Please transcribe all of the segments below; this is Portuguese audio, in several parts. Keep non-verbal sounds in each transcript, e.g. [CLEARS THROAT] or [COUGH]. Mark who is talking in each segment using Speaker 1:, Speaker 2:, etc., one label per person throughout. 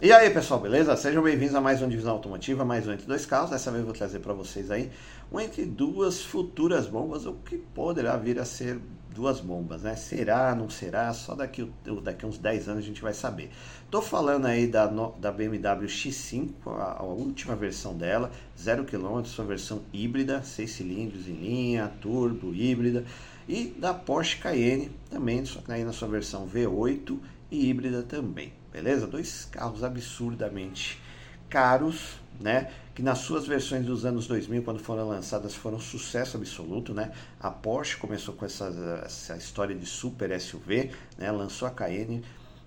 Speaker 1: E aí pessoal, beleza? Sejam bem-vindos a mais uma divisão automotiva, mais um entre dois carros. Dessa vez eu vou trazer para vocês aí um entre duas futuras bombas, o que poderá vir a ser duas bombas, né? Será, não será? Só daqui, daqui uns 10 anos a gente vai saber. Tô falando aí da, da BMW X5, a, a última versão dela, 0 km, sua versão híbrida, 6 cilindros em linha, turbo, híbrida, e da Porsche Cayenne também, só que aí na sua versão V8 e híbrida também beleza? Dois carros absurdamente caros, né? Que nas suas versões dos anos 2000, quando foram lançadas, foram um sucesso absoluto, né? A Porsche começou com essa, essa história de super SUV, né? Lançou a Cayenne,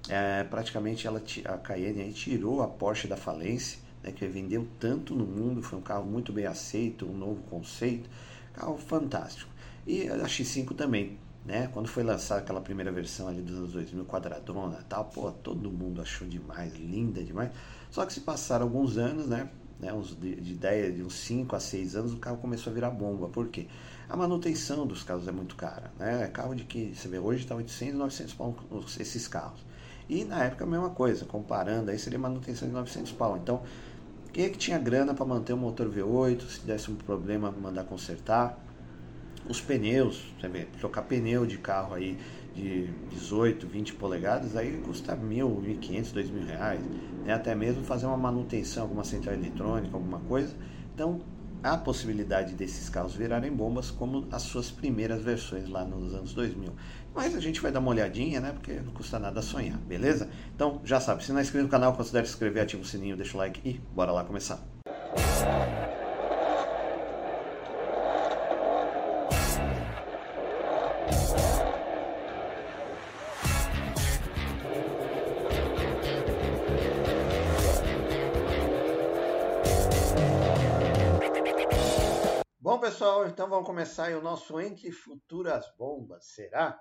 Speaker 1: é, praticamente ela, a Cayenne aí tirou a Porsche da falência, né? Que vendeu tanto no mundo, foi um carro muito bem aceito, um novo conceito, carro fantástico. E a X5 também, né? Quando foi lançada aquela primeira versão ali dos anos 2000, quadradona tal, pô, todo mundo achou demais, linda demais. Só que se passaram alguns anos, né? né uns de, de ideia de uns 5 a 6 anos, o carro começou a virar bomba. Por quê? A manutenção dos carros é muito cara, né? É carro de que, você vê, hoje está 800, 900 pau esses carros. E na época a mesma coisa, comparando, aí seria manutenção de 900 pau. Então, quem é que tinha grana para manter o motor V8, se desse um problema, mandar consertar? Os pneus, sabe? trocar pneu de carro aí de 18, 20 polegadas, aí custa mil, mil quinhentos, dois mil reais, né? até mesmo fazer uma manutenção, alguma central eletrônica, alguma coisa. Então, há a possibilidade desses carros virarem bombas como as suas primeiras versões lá nos anos 2000. Mas a gente vai dar uma olhadinha, né? Porque não custa nada sonhar, beleza? Então, já sabe, se não é inscrito no canal, considere se inscrever, ativa o sininho, deixa o like e bora lá começar. pessoal, começar aí o nosso Entre Futuras Bombas. Será?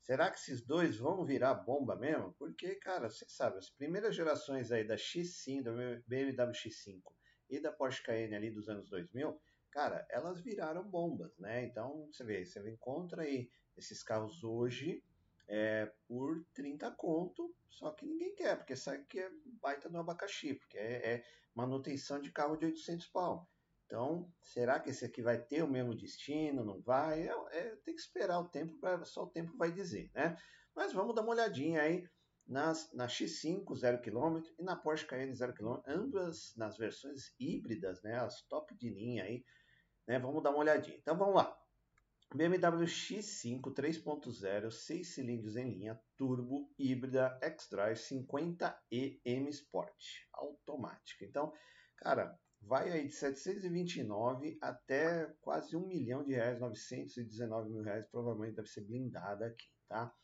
Speaker 1: Será que esses dois vão virar bomba mesmo? Porque, cara, você sabe, as primeiras gerações aí da X5, da BMW X5 e da Porsche Cayenne ali dos anos 2000, cara, elas viraram bombas, né? Então, você vê, você encontra aí esses carros hoje é, por 30 conto, só que ninguém quer, porque sabe que é baita no abacaxi, porque é, é manutenção de carro de 800 pau. Então, será que esse aqui vai ter o mesmo destino? Não vai? É, é, tem que esperar o tempo, para só o tempo vai dizer, né? Mas vamos dar uma olhadinha aí nas, na X5 0 km e na Porsche Cayenne 0 km, ambas nas versões híbridas, né? As top de linha aí, né? Vamos dar uma olhadinha. Então vamos lá. BMW X5 3.0, 6 cilindros em linha, turbo, híbrida, X-Drive 50e M Sport, automática. Então, cara, vai aí de 729 até quase um milhão de reais, 919 mil reais, provavelmente deve ser blindada aqui, tá?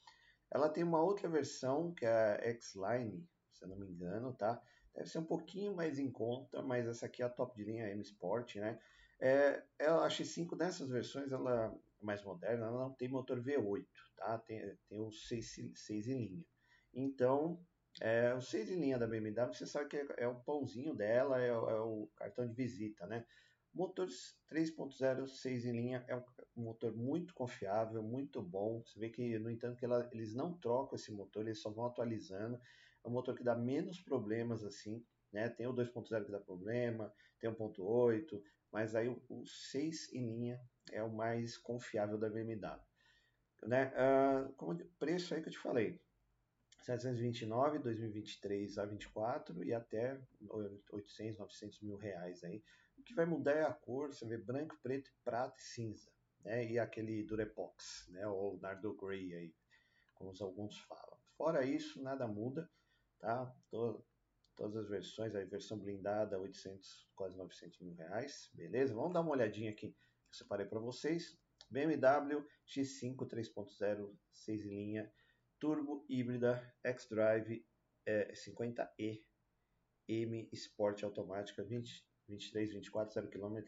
Speaker 1: Ela tem uma outra versão, que é a X-Line, se eu não me engano, tá? Deve ser um pouquinho mais em conta, mas essa aqui é a top de linha M Sport, né? É, ela, a X5 dessas versões, ela é mais moderna, ela não tem motor V8, tá? Tem, tem o 6, 6 em linha. Então, é, o 6 em linha da BMW, você sabe que é, é o pãozinho dela, é, é, o cartão de visita, né? Motores 3.0, 6 em linha, é um motor muito confiável, muito bom. Você vê que, no entanto, que ela, eles não trocam esse motor, eles só vão atualizando. É um motor que dá menos problemas assim, né? Tem o 2.0 que dá problema, tem o 1.8, mas aí o, o 6 em linha é o mais confiável da BMW. Né? Uh, como preço aí que eu te falei, 729, 2023 a 24 e até 800, 900 mil reais aí. O que vai mudar é a cor, você vê branco, preto, prata e cinza, né? E aquele Durepox, né? Ou Nardo Grey aí, como alguns falam. Fora isso, nada muda, tá? Todas as versões, a versão blindada 800, quase 900 mil reais, beleza? Vamos dar uma olhadinha aqui que eu separei para vocês. BMW X5 3.0, 6 em linha, turbo híbrida xDrive é, 50e M Sport automática 20, 23, 24, 0 km,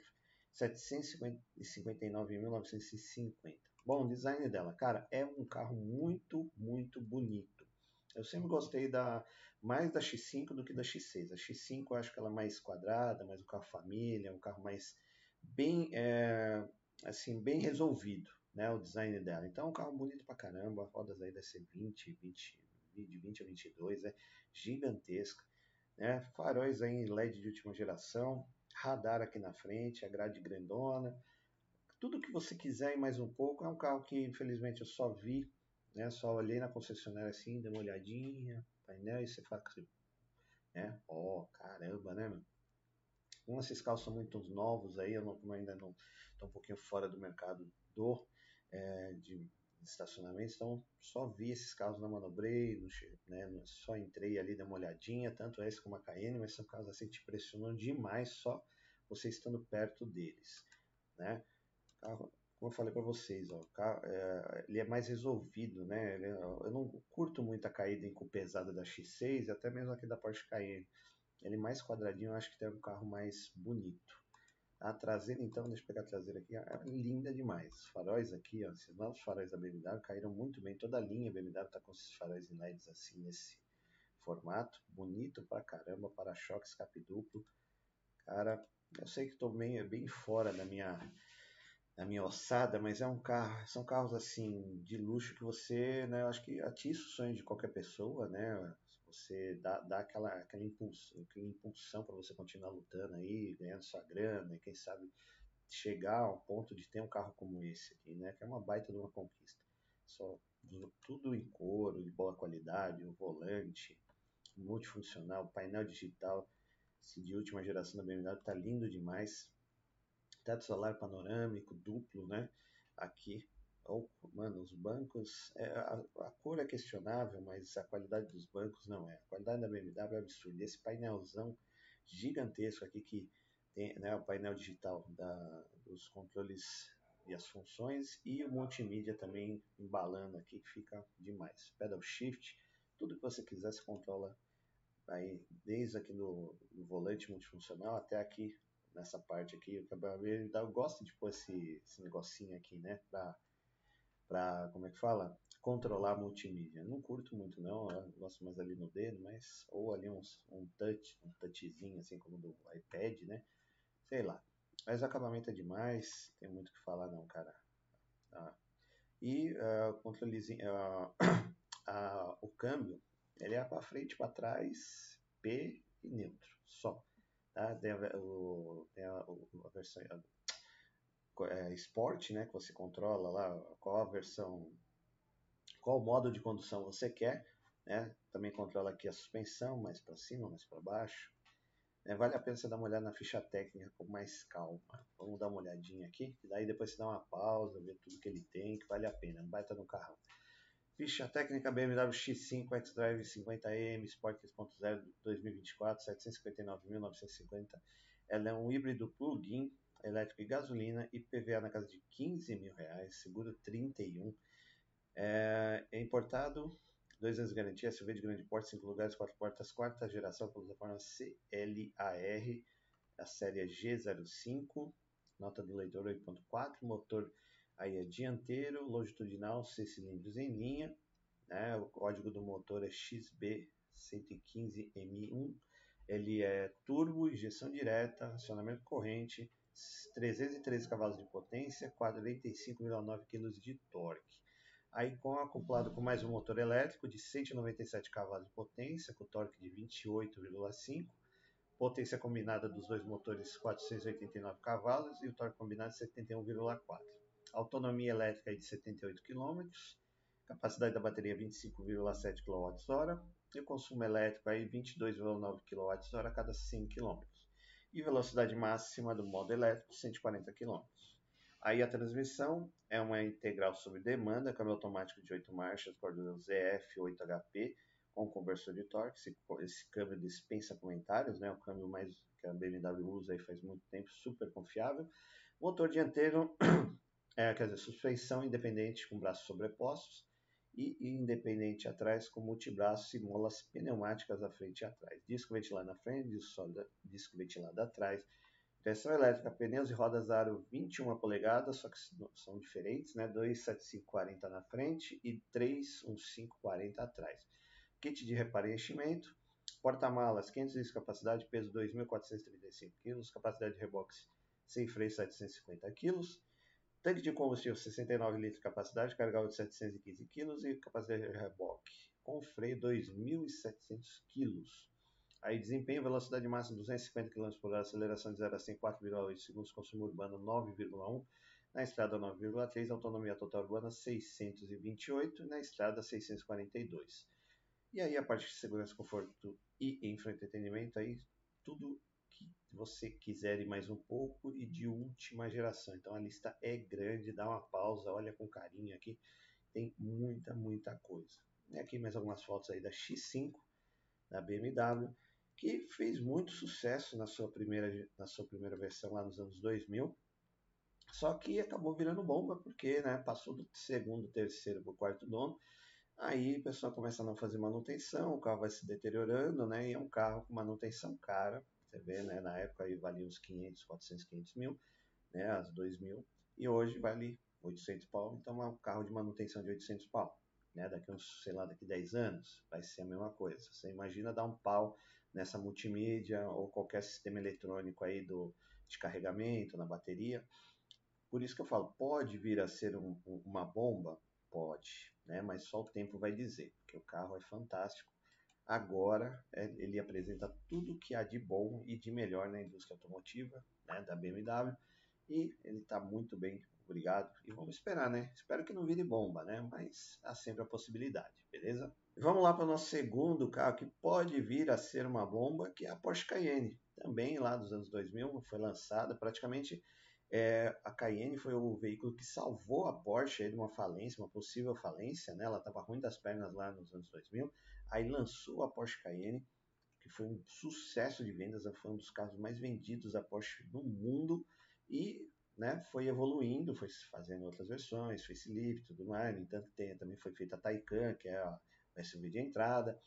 Speaker 1: 759.950. Bom, design dela, cara, é um carro muito, muito bonito. Eu sempre gostei da mais da X5 do que da X6. A X5 eu acho que ela é mais quadrada, mais um carro família, um carro mais bem, é, assim, bem resolvido né, o design dela. Então é um carro bonito pra caramba, rodas aí deve ser 20, 20, de 20 a 22, é gigantesca. né? faróis aí em LED de última geração, radar aqui na frente, a grade grandona, tudo que você quiser e mais um pouco. É um carro que infelizmente eu só vi, né? só olhei na concessionária assim, dei uma olhadinha, painel e você fala assim, né? Oh, caramba, né, mano? Um, esses carros são muito novos aí, eu, não, eu ainda não estou um pouquinho fora do mercado do é, de estacionamento, então só vi esses carros na manobrei, né, só entrei ali, dei uma olhadinha, tanto esse como a Cayenne, mas são carros assim que te impressionam demais só você estando perto deles, né? Carro, como eu falei para vocês, ó, carro, é, ele é mais resolvido, né? Ele, eu não curto muito a caída em pesada da X6, até mesmo aqui da Porsche Cayenne. Ele mais quadradinho, eu acho que tem um carro mais bonito. A traseira, então, deixa eu pegar a traseira aqui, é linda demais. Os faróis aqui, ó, esses novos faróis da BMW caíram muito bem. Toda a linha BMW está com esses faróis em LEDs assim, nesse formato. Bonito pra caramba, para-choque, escape duplo. Cara, eu sei que estou bem, bem fora da minha, da minha ossada, mas é um carro, são carros assim de luxo que você, né, eu acho que atiça o sonho de qualquer pessoa, né? Você dá, dá aquela, aquela, impulso, aquela impulsão para você continuar lutando aí, ganhando sua grana, e quem sabe chegar ao ponto de ter um carro como esse aqui, né? Que é uma baita de uma conquista. Só tudo em couro, de boa qualidade, o volante, multifuncional, painel digital, de última geração da BMW tá lindo demais. Teto solar panorâmico, duplo, né? Aqui mano, os bancos, é, a, a, cor é questionável, mas a qualidade dos bancos não é. A qualidade da BMW é absurda. Esse painelzão gigantesco aqui que tem né, o painel digital da, dos controles e as funções e o multimídia também embalando aqui que fica demais. Pedal shift, tudo que você quiser se controla aí, desde aqui no, no volante multifuncional até aqui nessa parte aqui. O BMW gosta de pôr esse, esse negocinho aqui, né, para para como é que fala? Controlar multimídia. Não curto muito não, eu gosto mais ali no dedo, mas ou ali uns, um touch, um touchzinho assim como do iPad, né? Sei lá. Mas o acabamento é demais, tem muito o que falar não, cara. Ah. E uh, controlezinho, uh, uh, [COUGHS] o câmbio, ele é para frente, para trás, P e neutro, só. Tá? Tem a, o, tem a, a versão, é, Sport, né, que você controla lá qual a versão, qual modo de condução você quer, né? Também controla aqui a suspensão, mais para cima, mais para baixo. É, vale a pena você dar uma olhada na ficha técnica com mais calma. Vamos dar uma olhadinha aqui, e daí depois você dá uma pausa, ver tudo que ele tem, que vale a pena, um baita no carrão. Ficha técnica BMW X5 xDrive 50M Sport 3.0 2024, 759.950. Ela é um híbrido plug-in elétrico e gasolina, IPVA na casa de 15 mil reais, seguro 31. É, é importado, dois anos de garantia, SUV de grande porte, cinco lugares, quatro portas, quarta geração, plataforma CLAR, a série G05, nota do leitor 8.4, motor aí é dianteiro, longitudinal, 6 cilindros em linha, né, o código do motor é XB115M1, ele é turbo, injeção direta, acionamento corrente, 313 cavalos de potência, 45,9 kg de torque. Aí com acoplado com mais um motor elétrico de 197 cavalos de potência, com torque de 28,5, potência combinada dos dois motores 489 cavalos e o torque combinado de 71,4. Autonomia elétrica de 78 km, capacidade da bateria 25,7 kWh e o consumo elétrico aí 22,9 kWh a cada 100 km e velocidade máxima do modo elétrico 140 km. Aí a transmissão é uma integral sob demanda, câmbio automático de 8 marchas, cordão ZF 8HP, com conversor de torque. Esse, esse câmbio dispensa comentários, né? o câmbio mais que a BMW usa aí faz muito tempo, super confiável. Motor dianteiro, [CLEARS THROAT] é, quer dizer, suspensão independente com braços sobrepostos e independente atrás com multibraços e molas pneumáticas à frente e atrás. Disco ventilado na frente, disco ventilado atrás. Direção elétrica, pneus e rodas aro 21 polegadas, só que são diferentes, né? 27540 na frente e 31540 atrás. Kit de reparo porta-malas 500 litros de capacidade, peso 2.435 kg, capacidade de reboque sem freio 750 kg, Tanque de combustível 69 litros de capacidade, carga de 715 kg e capacidade de reboque com freio 2.700 kg. Aí desempenho, velocidade máxima 250 km por hora, aceleração de 0 a 100 4,8 segundos, consumo urbano 9,1, na estrada 9,3, autonomia total urbana 628 e na estrada 642. E aí a parte de segurança, conforto e entretenimento, aí tudo que você quiser e mais um pouco e de última geração. Então a lista é grande, dá uma pausa, olha com carinho aqui, tem muita, muita coisa. E aqui mais algumas fotos aí da X5, da BMW, que fez muito sucesso na sua primeira, na sua primeira versão lá nos anos 2000, só que acabou virando bomba porque né, passou do segundo, terceiro para o quarto dono, aí o pessoal começa a não fazer manutenção, o carro vai se deteriorando, né, e é um carro com manutenção cara, você vê, né, na época aí valia uns 500, 400, 500 mil, né, as 2 mil, e hoje vale 800 pau, então é um carro de manutenção de 800 pau. Né, daqui uns, sei lá, daqui 10 anos, vai ser a mesma coisa. Você imagina dar um pau nessa multimídia ou qualquer sistema eletrônico aí do, de carregamento, na bateria. Por isso que eu falo, pode vir a ser um, uma bomba? Pode, né? mas só o tempo vai dizer, porque o carro é fantástico. Agora é, ele apresenta tudo que há de bom e de melhor na indústria automotiva né, da BMW e ele está muito bem, obrigado. E vamos esperar, né? Espero que não vire bomba, né? Mas há sempre a possibilidade, beleza? Vamos lá para o nosso segundo carro que pode vir a ser uma bomba, que é a Porsche Cayenne. Também lá dos anos 2000 foi lançada, praticamente é, a Cayenne foi o veículo que salvou a Porsche de uma falência, uma possível falência, né? Ela estava ruim das pernas lá nos anos 2000. Aí lançou a Porsche Cayenne, que foi um sucesso de vendas, foi um dos carros mais vendidos da Porsche no mundo e né, foi evoluindo, foi fazendo outras versões, facelift e tudo mais. No entanto, tem, também foi feita a Taycan, que é a SUV de entrada.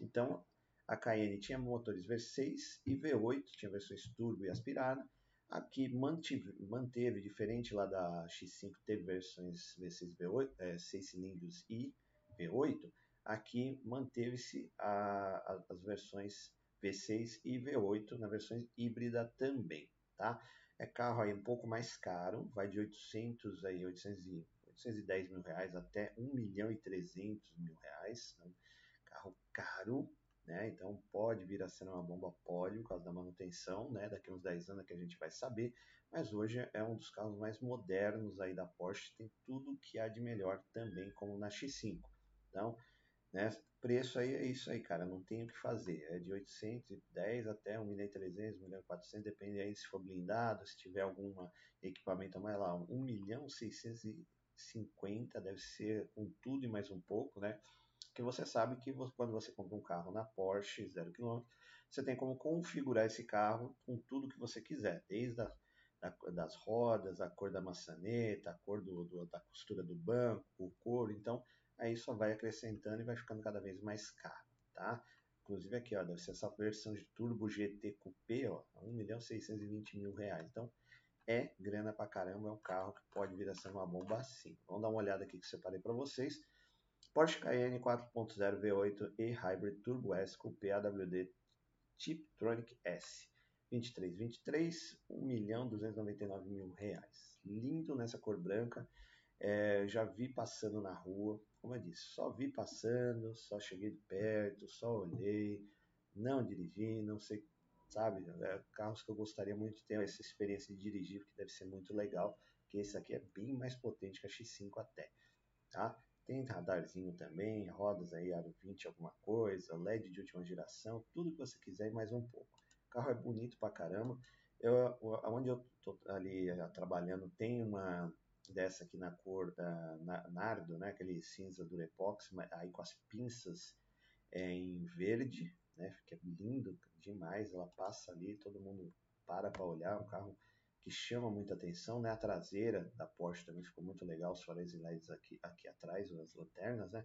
Speaker 1: Então, a Cayenne tinha motores V6 e V8, tinha versões turbo e aspirada. Aqui manteve, manteve diferente lá da X5, teve versões V6 e V8, é, 6 cilindros e V8. Aqui manteve-se as versões V6 e V8 na versão híbrida também, tá? É carro aí um pouco mais caro, vai de 800 aí 800 810 mil reais até 1 milhão e 300 mil reais. Né? Carro caro, né? Então pode vir a ser uma bomba pode por causa da manutenção, né? Daqui uns 10 anos que a gente vai saber. Mas hoje é um dos carros mais modernos aí da Porsche, tem tudo que há de melhor também, como na X5. Então, né? Preço aí é isso aí, cara, não tem o que fazer. É de 810 até 1.300, 1.400, depende aí se for blindado, se tiver algum equipamento mais lá, 1 milhão 600 50 deve ser com tudo e mais um pouco, né? Porque você sabe que quando você compra um carro na Porsche, zero quilômetro, você tem como configurar esse carro com tudo que você quiser, desde a, da, das rodas, a cor da maçaneta, a cor do, do, da costura do banco, o couro, então aí só vai acrescentando e vai ficando cada vez mais caro, tá? Inclusive aqui, ó, deve ser essa versão de Turbo GT Coupé, ó, 1 milhão 620 mil reais. Então, é grana pra caramba, é um carro que pode vir a ser uma bomba assim. Vamos dar uma olhada aqui que separei para vocês. Porsche Cayenne 4.0 V8 e Hybrid Turbo S com PAWD Tiptronic S. 2323, 1 milhão 299 mil reais. Lindo nessa cor branca. É, já vi passando na rua, como eu disse, só vi passando, só cheguei de perto, só olhei, não dirigi, não sei sabe? É, carros que eu gostaria muito de ter essa experiência de dirigir, que deve ser muito legal, que esse aqui é bem mais potente que a X5 até, tá? Tem radarzinho também, rodas aí aro 20 alguma coisa, LED de última geração, tudo que você quiser e mais um pouco. O carro é bonito pra caramba. Eu, onde eu tô ali eh, trabalhando tem uma dessa aqui na cor da Nardo, né? Aquele cinza do Epox, aí com as pinças é, em verde, né? Que é lindo demais. Ela passa ali, todo mundo para para olhar. Um carro que chama muita atenção, né? A traseira da Porsche também ficou muito legal, os faróis e LEDs aqui, aqui atrás, as lanternas, né?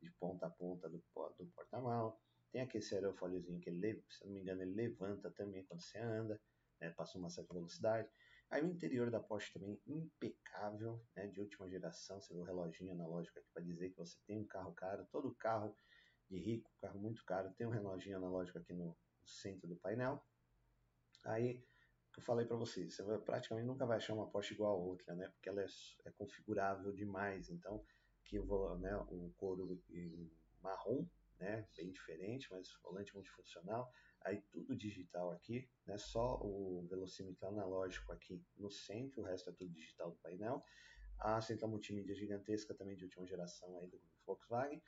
Speaker 1: De ponta a ponta do, do porta-mal. Tem aquele aerofóliozinho que ele, se não me engano, ele levanta também quando você anda, né? Passa uma certa velocidade. Aí o interior da Porsche também impecável, né? De última geração. Você vê o reloginho analógico aqui para dizer que você tem um carro caro. Todo carro de rico, carro muito caro, tem um reloginho analógico aqui no, centro do painel. Aí, que eu falei para vocês, você vai, praticamente nunca vai achar uma Porsche igual a outra, né? Porque ela é, é configurável demais. Então, vou, né, o couro marrom, né? Bem diferente, mas volante multifuncional. aí tudo digital aqui, né? Só o velocímetro analógico aqui no centro, o resto é tudo digital do painel. A central multimídia gigantesca também de última geração aí do Volkswagen.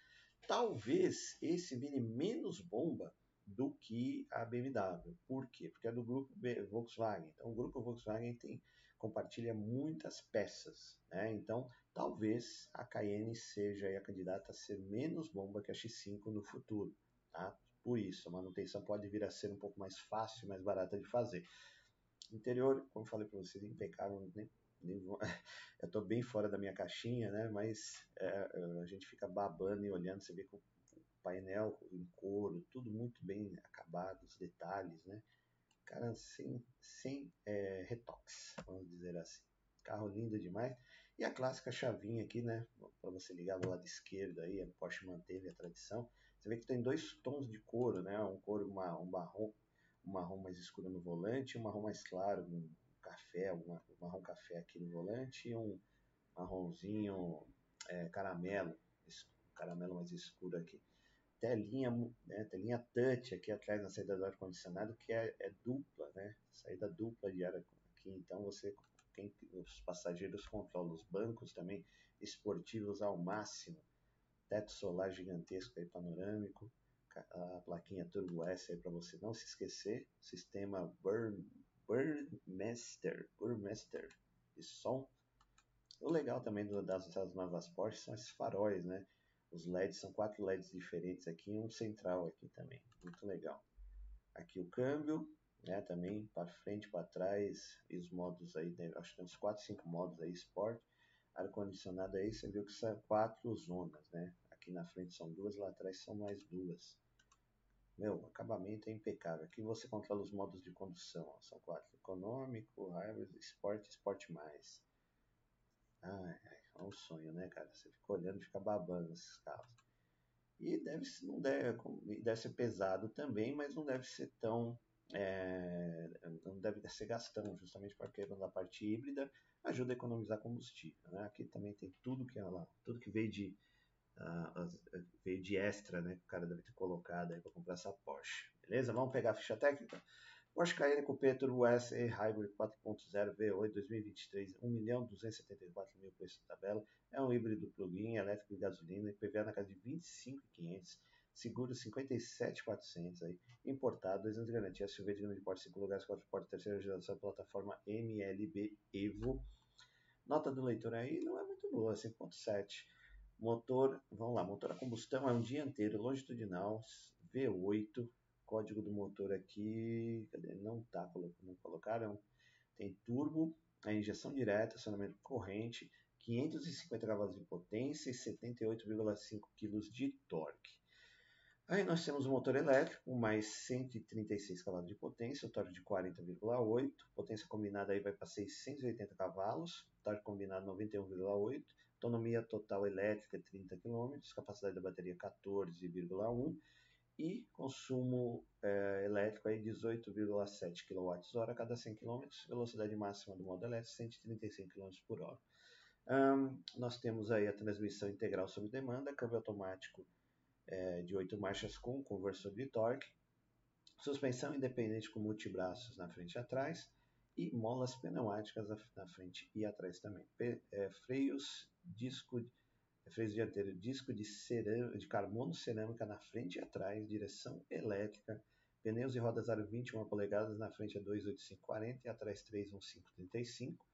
Speaker 1: Talvez esse vire menos bomba do que a BMW. Por quê? Porque é do grupo Volkswagen. Então, o grupo Volkswagen tem, compartilha muitas peças. Né? Então, talvez a Cayenne seja a candidata a ser menos bomba que a X5 no futuro. Tá? Por isso, a manutenção pode vir a ser um pouco mais fácil, mais barata de fazer. Interior, como falei para vocês, impecável, nem, nem, [LAUGHS] eu estou bem fora da minha caixinha, né? Mas é, a gente fica babando e olhando, você vê que o painel em couro, tudo muito bem acabado, os detalhes, né? Cara, sem, sem é, vamos dizer assim. Carro lindo demais. E a clássica chavinha aqui, né? Para você ligar do lado esquerdo aí, a Porsche manteve a tradição. Você vê que tem dois tons de couro, né? Um couro, uma, um marrom, um marrom mais escuro no volante, um marrom mais claro, um café, um marrom café aqui no volante e um marronzinho é, caramelo, caramelo mais escuro aqui. Telinha, né, telinha touch aqui atrás na saída do ar-condicionado, que é, é, dupla, né? Saída dupla de ar aqui. Então você, quem, os passageiros controlam os bancos também esportivos ao máximo teto solar gigantesco aí panorâmico, a plaquinha Turbo S aí para você não se esquecer, sistema Burmester, Burmester de som. O legal também das, das novas Porsche são esses faróis, né? Os LEDs são quatro LEDs diferentes aqui e um central aqui também, muito legal. Aqui o câmbio, né? Também para frente, para trás, e os modos aí, né, acho que tem uns 4, 5 modos aí, Sport ar-condicionado aí, você viu que são quatro zonas, né? Aqui na frente são duas, lá atrás são mais duas. Meu, o acabamento é impecável. Aqui você controla os modos de condução. Ó. São quatro: econômico, hybrid, esporte, esporte mais. Ai, ai, é um sonho, né, cara? Você fica olhando e fica babando esses carros. E deve, não deve, deve ser pesado também, mas não deve ser tão é, não deve ser gastão, justamente porque na parte híbrida ajuda a economizar combustível. Né? Aqui também tem tudo que ela, tudo que veio de uh, veio de extra, né? Que o cara deve ter colocado aí para comprar essa Porsche. Beleza? Vamos pegar a ficha técnica. Porsche Cayenne Coupé Turbo S e Hybrid 4.0 V8 2023, 1.274.000 mil preço da tabela. É um híbrido plug-in, elétrico e gasolina, IPVA na casa de 25.500 seguro 57,400 aí, importado, 2 anos de garantia, SUV de número de porte 5 lugares, 4 portas, terceira geração, plataforma MLB Evo. Nota do leitor aí não é muito boa, 5.7. Motor, vamos lá, motor a combustão é um dianteiro longitudinal V8, código do motor aqui, cadê? Não tá, não colocaram. Tem turbo, a injeção direta, acionamento corrente, 550 cavalos de potência e 78,5 kg de torque. Aí nós temos o motor elétrico, mais 136 cavalos de potência, o torque de 40,8, potência combinada aí vai para 680 cavalos, torque combinado 91,8, autonomia total elétrica 30 km, capacidade da bateria 14,1 e consumo é, elétrico aí 18,7 kWh a cada 100 km, velocidade máxima do modo elétrico 135 km por hora. Um, nós temos aí a transmissão integral sob demanda, câmbio automático é, de oito marchas com conversor de torque, suspensão independente com multibraços na frente e atrás e molas pneumáticas na frente e atrás também. É, freios, disco, freios dianteiro, disco de, cerâmica, de carbono cerâmica na frente e atrás, direção elétrica, pneus e rodas aro 21 polegadas, na frente é 28540 e atrás 31535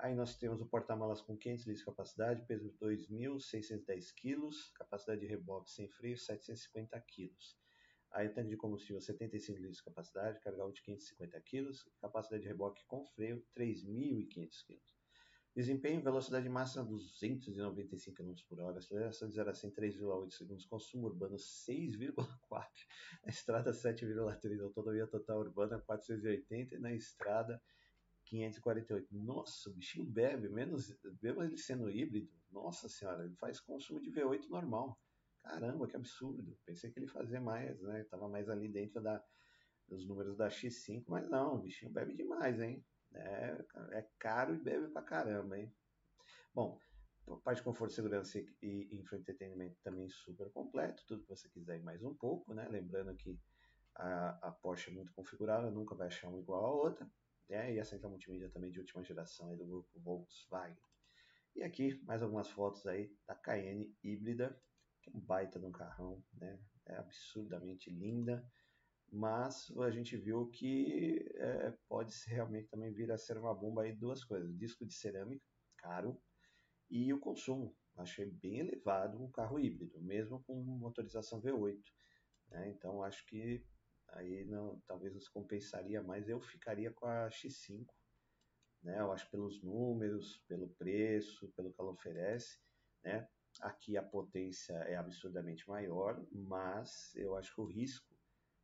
Speaker 1: Aí nós temos o porta-malas com 500 litros de capacidade, peso de 2.610 kg, capacidade de reboque sem freio 750 kg. Aí tanque de combustível 75 litros de capacidade, carga de 550 kg, capacidade de reboque com freio 3.500 kg. Desempenho, velocidade máxima 295 km por hora, aceleração de 0 a 100 3,8 segundos, consumo urbano 6,4, [LAUGHS] na estrada 7,3, autonomia total urbana 480 e na estrada 548. Nossa, o bichinho bebe, menos, mesmo ele sendo híbrido, nossa senhora, ele faz consumo de V8 normal. Caramba, que absurdo. Pensei que ele fazia mais, né? Tava mais ali dentro da, dos números da X5, mas não, o bichinho bebe demais, hein? É, é caro e bebe pra caramba, hein? Bom, parte de conforto, segurança e infoentretenimento também super completo, tudo que você quiser mais um pouco, né? Lembrando que a, a Porsche é muito configurável, nunca vai achar um igual a outra. Né? E a central multimídia também de última geração aí do grupo Volkswagen. E aqui mais algumas fotos aí da Cayenne híbrida, que é um baita de um carrão, né? É absurdamente linda, mas a gente viu que é, pode realmente também vir a ser uma bomba aí duas coisas: disco de cerâmica, caro, e o consumo. Achei bem elevado um carro híbrido, mesmo com motorização V8. Né? Então acho que aí não, talvez compensaria mais. Eu ficaria com a X5, né? Eu acho pelos números, pelo preço, pelo que ela oferece, né? Aqui a potência é absurdamente maior, mas eu acho que o risco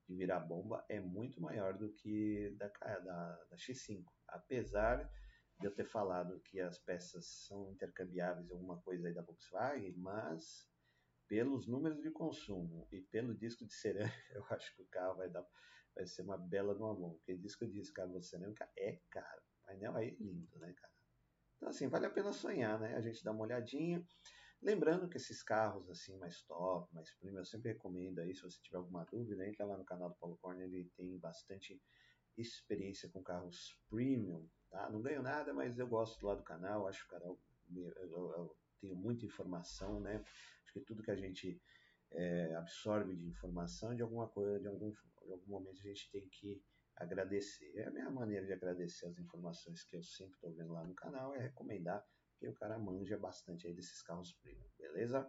Speaker 1: de virar bomba é muito maior do que da, da, da X5. Apesar de eu ter falado que as peças são intercambiáveis, alguma coisa aí da Volkswagen, mas pelos números de consumo e pelo disco de cerâmica, [LAUGHS] eu acho que o carro vai, dar, vai ser uma bela numa mão. Porque disco de carro de cerâmica é caro. O painel aí é lindo, né, cara? Então, assim, vale a pena sonhar, né? A gente dá uma olhadinha. Lembrando que esses carros, assim, mais top, mais premium, eu sempre recomendo aí, se você tiver alguma dúvida, entra lá no canal do Paulo Corner, ele tem bastante experiência com carros premium, tá? Não ganho nada, mas eu gosto lá do canal, acho que o canal, tenho muita informação, né? que tudo que a gente é, absorve de informação, de alguma coisa, de algum, de algum momento a gente tem que agradecer. É a minha maneira de agradecer as informações que eu sempre estou vendo lá no canal é recomendar que o cara manja bastante aí desses carros premium, beleza?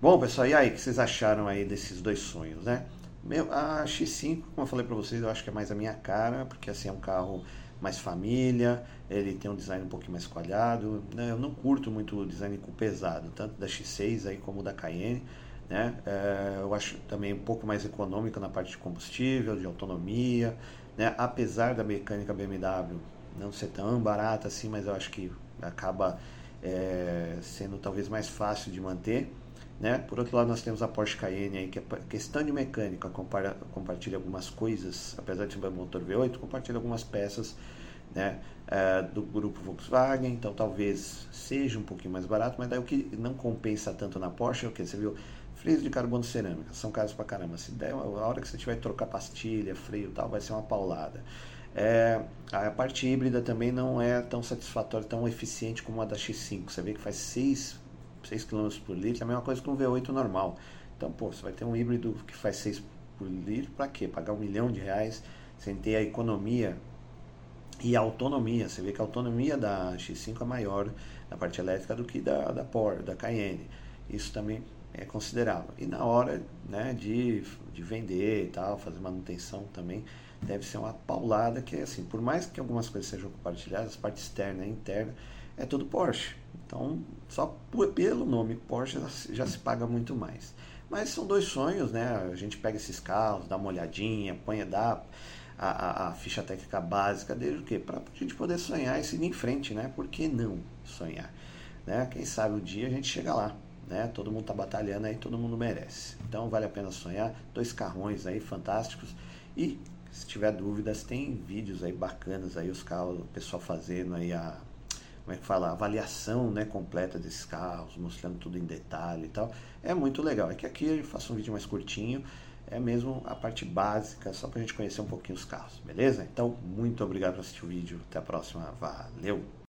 Speaker 1: Bom, pessoal, e aí, o que vocês acharam aí desses dois sonhos, né? Meu, a X5, como eu falei para vocês, eu acho que é mais a minha cara, porque assim é um carro mais família, ele tem um design um pouquinho mais quadrado. Né? Eu não curto muito o design com pesado, tanto da X6 aí como da Cayenne. Né? É, eu acho também um pouco mais econômico na parte de combustível, de autonomia, né? apesar da mecânica BMW não ser tão barata assim, mas eu acho que acaba é, sendo talvez mais fácil de manter. Né? Por outro lado, nós temos a Porsche Cayenne aí, que é questão de mecânica, compara, compartilha algumas coisas, apesar de ser um motor V8, compartilha algumas peças né, é, do grupo Volkswagen, então talvez seja um pouquinho mais barato, mas daí o que não compensa tanto na Porsche é o que? Você viu? Freios de carbono cerâmica, são caros pra caramba. Se der, a hora que você tiver que trocar pastilha, freio e tal, vai ser uma paulada. É, a parte híbrida também não é tão satisfatória, tão eficiente como a da X5. Você vê que faz 6 6 km por litro, é a mesma coisa que um V8 normal. Então, pô, você vai ter um híbrido que faz 6 por litro, para quê? Pagar um milhão de reais sem ter a economia e a autonomia. Você vê que a autonomia da X5 é maior na parte elétrica do que da, da Por, da Cayenne. Isso também é considerável. E na hora né, de, de vender e tal, fazer manutenção também, deve ser uma paulada que, assim, por mais que algumas coisas sejam compartilhadas, parte externa e interna, é tudo Porsche. Então, só pelo nome Porsche já se paga muito mais. Mas são dois sonhos, né? A gente pega esses carros, dá uma olhadinha, põe, dá a, a, a ficha técnica básica dele, o quê? Para a gente poder sonhar e seguir em frente, né? Por que não sonhar? Né? Quem sabe o um dia a gente chega lá. Né? Todo mundo está batalhando aí, todo mundo merece. Então vale a pena sonhar. Dois carrões aí fantásticos. E se tiver dúvidas, tem vídeos aí bacanas aí, os carros, o pessoal fazendo aí a como é que fala, a avaliação né, completa desses carros, mostrando tudo em detalhe e tal. É muito legal. É que aqui eu faço um vídeo mais curtinho, é mesmo a parte básica, só para a gente conhecer um pouquinho os carros, beleza? Então, muito obrigado por assistir o vídeo. Até a próxima. Valeu!